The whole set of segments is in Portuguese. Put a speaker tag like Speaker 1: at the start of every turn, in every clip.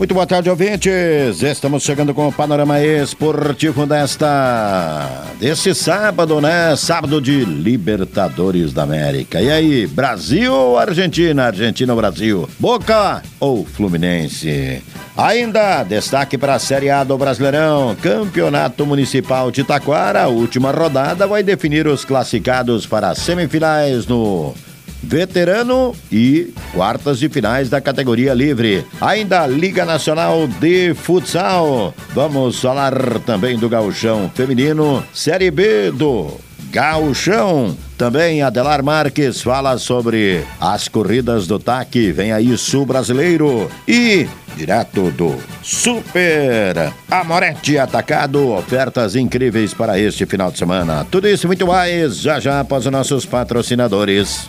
Speaker 1: Muito boa tarde, ouvintes. Estamos chegando com o panorama esportivo desta desse sábado, né? Sábado de Libertadores da América. E aí, Brasil ou Argentina? Argentina ou Brasil? Boca ou Fluminense? Ainda destaque para a Série A do Brasileirão, Campeonato Municipal de Taquara. Última rodada vai definir os classificados para as semifinais no veterano e quartas de finais da categoria livre. Ainda a Liga Nacional de Futsal. Vamos falar também do gauchão feminino, Série B do Gauchão. Também Adelar Marques fala sobre as corridas do TAC. Vem aí Sul Brasileiro. E direto do Super Amorete Atacado. Ofertas incríveis para este final de semana. Tudo isso e muito mais já já após os nossos patrocinadores.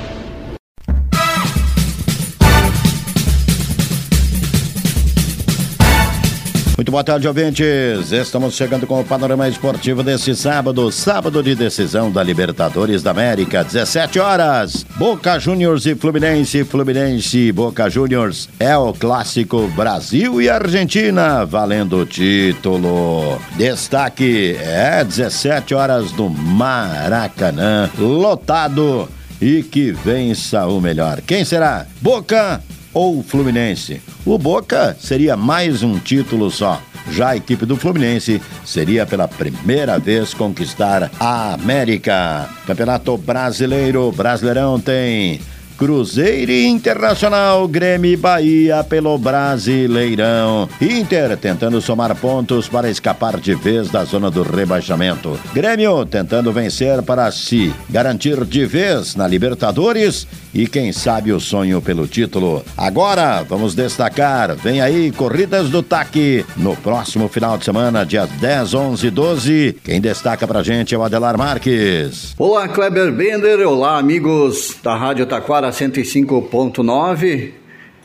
Speaker 1: Muito boa tarde, ouvintes. Estamos chegando com o panorama esportivo desse sábado, sábado de decisão da Libertadores da América, 17 horas. Boca Juniors e Fluminense, Fluminense e Boca Juniors. É o clássico Brasil e Argentina, valendo o título. Destaque é 17 horas do Maracanã, lotado e que vença o melhor. Quem será? Boca ou Fluminense? O Boca seria mais um título só. Já a equipe do Fluminense seria pela primeira vez conquistar a América. Campeonato Brasileiro, Brasileirão tem Cruzeiro Internacional, Grêmio e Bahia pelo Brasileirão. Inter tentando somar pontos para escapar de vez da zona do rebaixamento. Grêmio tentando vencer para se garantir de vez na Libertadores e quem sabe o sonho pelo título. Agora vamos destacar, vem aí corridas do TAC no próximo final de semana, dia 10, 11 e 12. Quem destaca pra gente é o Adelar Marques.
Speaker 2: Olá, Kleber Bender. Olá, amigos da Rádio Taquara 105.9.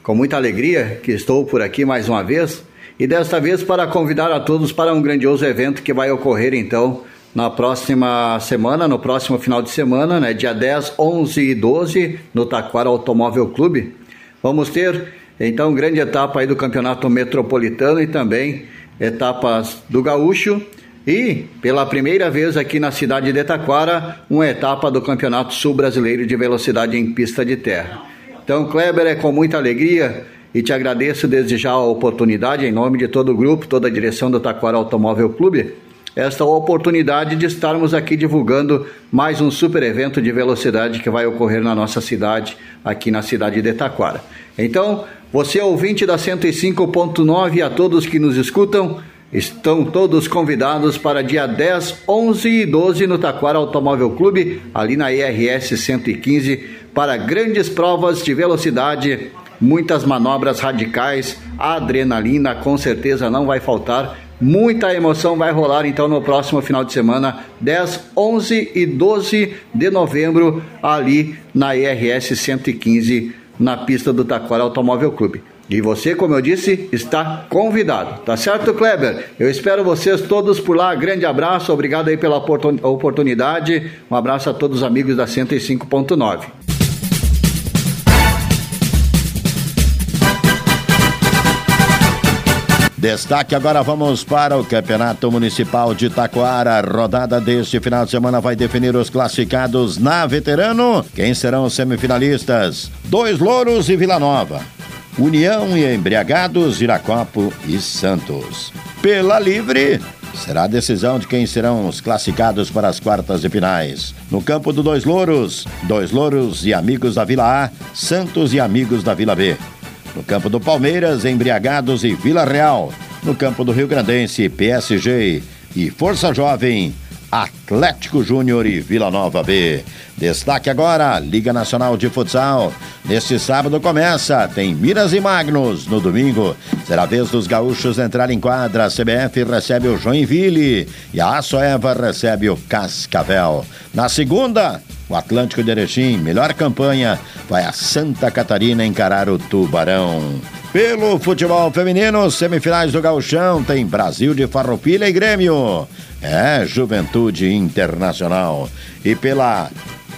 Speaker 2: Com muita alegria que estou por aqui mais uma vez e desta vez para convidar a todos para um grandioso evento que vai ocorrer então na próxima semana, no próximo final de semana, né, dia 10, 11 e 12, no Taquara Automóvel Clube. Vamos ter então grande etapa aí do Campeonato Metropolitano e também etapas do Gaúcho e, pela primeira vez aqui na cidade de Taquara, uma etapa do Campeonato Sul Brasileiro de Velocidade em Pista de Terra. Então, Kleber, é com muita alegria e te agradeço desde já a oportunidade, em nome de todo o grupo, toda a direção do Taquara Automóvel Clube, esta oportunidade de estarmos aqui divulgando mais um super evento de velocidade que vai ocorrer na nossa cidade, aqui na cidade de Taquara. Então, você ouvinte da 105.9 e a todos que nos escutam, Estão todos convidados para dia 10, 11 e 12 no Taquara Automóvel Clube, ali na IRS 115, para grandes provas de velocidade, muitas manobras radicais, adrenalina com certeza não vai faltar Muita emoção vai rolar então no próximo final de semana, 10, 11 e 12 de novembro, ali na IRS 115, na pista do Taquara Automóvel Clube. E você, como eu disse, está convidado. Tá certo, Kleber? Eu espero vocês todos por lá. Grande abraço, obrigado aí pela oportunidade. Um abraço a todos os amigos da 105.9.
Speaker 1: Destaque agora vamos para o Campeonato Municipal de Taquara. Rodada deste final de semana vai definir os classificados na Veterano. Quem serão os semifinalistas? Dois Louros e Vila Nova. União e Embriagados, Iracopo e Santos. Pela Livre, será a decisão de quem serão os classificados para as quartas de finais. No campo do Dois Louros, Dois Louros e Amigos da Vila A, Santos e Amigos da Vila B. No campo do Palmeiras, Embriagados e Vila Real. No campo do Rio Grandense, PSG e Força Jovem, Atlético Júnior e Vila Nova B. Destaque agora, Liga Nacional de Futsal. Neste sábado começa, tem Miras e Magnus. No domingo, será a vez dos gaúchos entrar em quadra. A CBF recebe o Joinville e a Açoeva recebe o Cascavel. Na segunda, o Atlântico de Erechim, melhor campanha, vai a Santa Catarina encarar o Tubarão. Pelo futebol feminino, semifinais do Gauchão, tem Brasil de Farroupilha e Grêmio. É, Juventude Internacional. E pela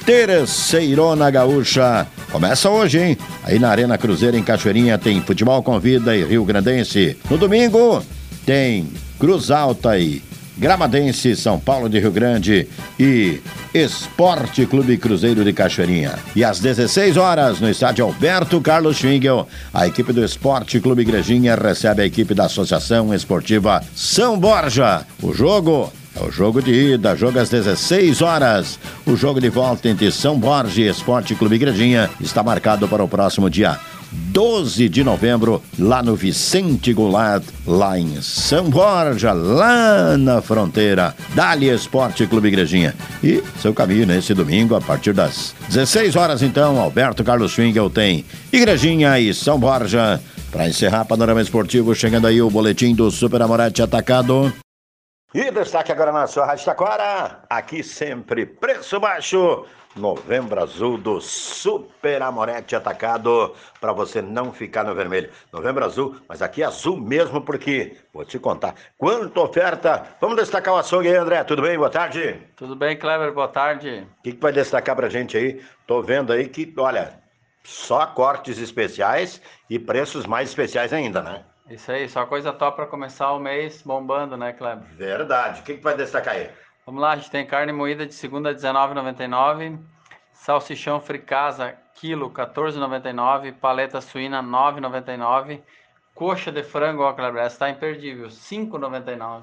Speaker 1: Terceirona Gaúcha, começa hoje, hein? Aí na Arena Cruzeiro, em Cachoeirinha, tem Futebol Convida e Rio Grandense. No domingo, tem Cruz Alta e Gramadense, São Paulo de Rio Grande e Esporte Clube Cruzeiro de Cachoeirinha. E às 16 horas, no estádio Alberto Carlos Schwingel, a equipe do Esporte Clube Igrejinha recebe a equipe da Associação Esportiva São Borja. O jogo é o jogo de ida, jogo às 16 horas. O jogo de volta entre São Borja e Esporte Clube Igrejinha está marcado para o próximo dia 12 de novembro, lá no Vicente Goulart, lá em São Borja, lá na fronteira. Dali Esporte Clube Igrejinha. E seu caminho nesse domingo, a partir das 16 horas, então, Alberto Carlos Schwingel tem Igrejinha e São Borja. Para encerrar Panorama Esportivo, chegando aí o boletim do Super Amorete Atacado. E destaque agora na sua Rádio Taquara, aqui sempre preço baixo, Novembro Azul do Super Amorete Atacado, para você não ficar no vermelho. Novembro Azul, mas aqui é azul mesmo, porque vou te contar quanta oferta. Vamos destacar o açougue aí, André, tudo bem? Boa tarde.
Speaker 3: Tudo bem, Kleber, boa tarde.
Speaker 1: O que, que vai destacar pra gente aí? Tô vendo aí que, olha, só cortes especiais e preços mais especiais ainda, né?
Speaker 3: Isso aí, só coisa top para começar o mês bombando, né, Kleber?
Speaker 1: Verdade. O que, que vai destacar aí?
Speaker 3: Vamos lá, a gente tem carne moída de segunda R$19,99, salsichão fricasa quilo R$14,99, paleta suína R$9,99, coxa de frango, ó, Kleber, essa tá imperdível, R$5,99.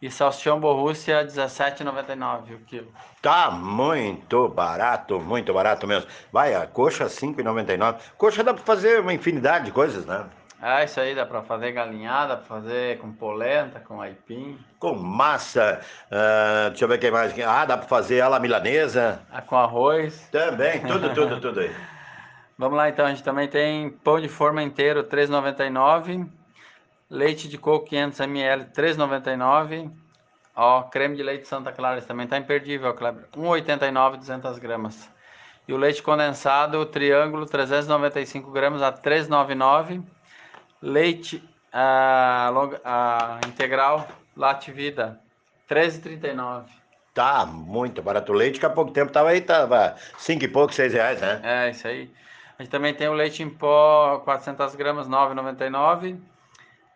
Speaker 3: E salsichão Borrússia, R$17,99 o quilo.
Speaker 1: Tá muito barato, muito barato mesmo. Vai, a coxa R$5,99. Coxa dá para fazer uma infinidade de coisas, né?
Speaker 3: É, isso aí dá para fazer galinhada, para fazer com polenta, com aipim.
Speaker 1: Com massa, uh, deixa eu ver o que mais. Ah, dá para fazer ela milanesa.
Speaker 3: Ah, com arroz.
Speaker 1: Também, tudo, tudo, tudo aí.
Speaker 3: Vamos lá então, a gente também tem pão de forma inteiro, R$ 3,99. Leite de coco 500 ml, R$ 3,99. Ó, creme de leite Santa Clara, esse também tá imperdível, Kleber. R$ 1,89, 200 gramas. E o leite condensado, triângulo, 395 gramas a R$ 3,99 leite a, a integral Lativida, 13,39.
Speaker 1: Tá muito barato. O leite que há pouco tempo tava aí, tava cinco e pouco, seis reais, né?
Speaker 3: É, isso aí. A gente também tem o leite em pó, 400 gramas, 9,99.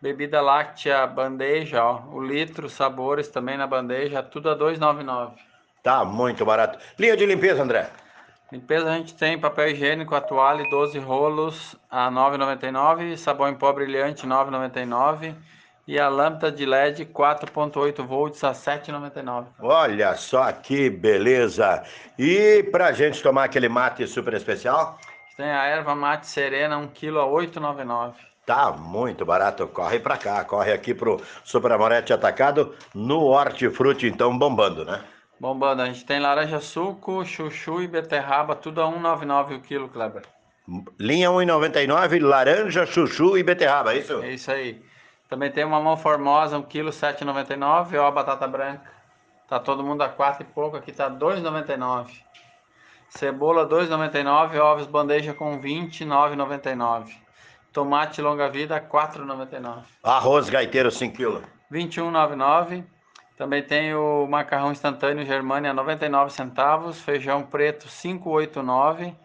Speaker 3: Bebida láctea, bandeja, ó, o litro, sabores também na bandeja, tudo a 2,99.
Speaker 1: Tá muito barato. Linha de limpeza, André?
Speaker 3: Limpeza a gente tem papel higiênico, a toalha 12 rolos a 9,99, sabão em pó brilhante 9,99 e a lâmpada de LED 4.8 volts a 7,99.
Speaker 1: Olha só que beleza! E pra gente tomar aquele mate super especial?
Speaker 3: Tem a erva mate serena 1 kg a 8,99.
Speaker 1: Tá muito barato, corre pra cá, corre aqui pro Super Amorete Atacado no Hortifruti, então bombando, né?
Speaker 3: Bombando, a gente tem laranja suco, chuchu e beterraba, tudo a 1,99 o quilo, Kleber.
Speaker 1: Linha 1,99, laranja, chuchu e beterraba, é isso?
Speaker 3: É isso aí. Também tem uma mão formosa, 1 quilo, 7,99, ó a batata branca. Tá todo mundo a 4 e pouco, aqui tá 2,99. Cebola 2,99, ovos bandeja com 29,99. Tomate longa vida 4,99.
Speaker 1: Arroz gaiteiro 5 kg.
Speaker 3: 21,99. Também tem o macarrão instantâneo Germânia 99 centavos, feijão preto 589,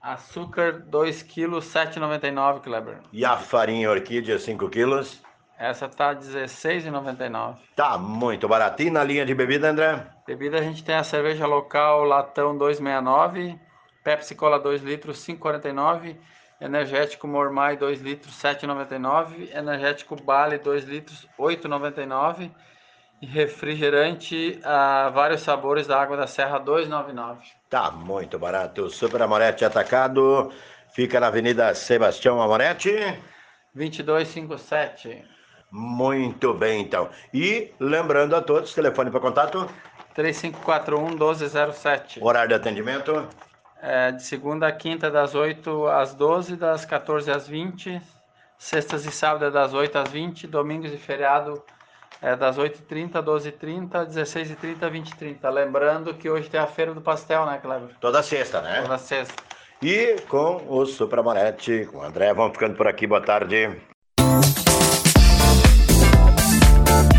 Speaker 3: açúcar 2 kg 7,99 Kleber.
Speaker 1: E a farinha orquídea 5 quilos?
Speaker 3: Essa tá R$16,99.
Speaker 1: Tá muito baratinho. Na linha de bebida, André?
Speaker 3: Bebida a gente tem a cerveja local Latão 269, Pepsi Cola 2 litros 5,49, energético Mormai 2 litros 7,99, energético Bale 2 litros 8,99 e refrigerante a vários sabores da água da Serra 2,99.
Speaker 1: Tá muito barato. O Super Amorete Atacado fica na Avenida Sebastião Amorete.
Speaker 3: 2257.
Speaker 1: Muito bem, então. E lembrando a todos, telefone para contato?
Speaker 3: 3541-1207.
Speaker 1: Horário de atendimento?
Speaker 3: É, de segunda a quinta, das 8 às 12, das 14 às 20. Sextas e sábados, das 8 às 20. Domingos e feriado, é, das 8h30, 12h30, 16h30, 20h30. Lembrando que hoje tem a Feira do Pastel, né, Cleber?
Speaker 1: Toda sexta, né?
Speaker 3: Toda sexta.
Speaker 1: E com o Supramonete, com o André, vamos ficando por aqui. Boa tarde.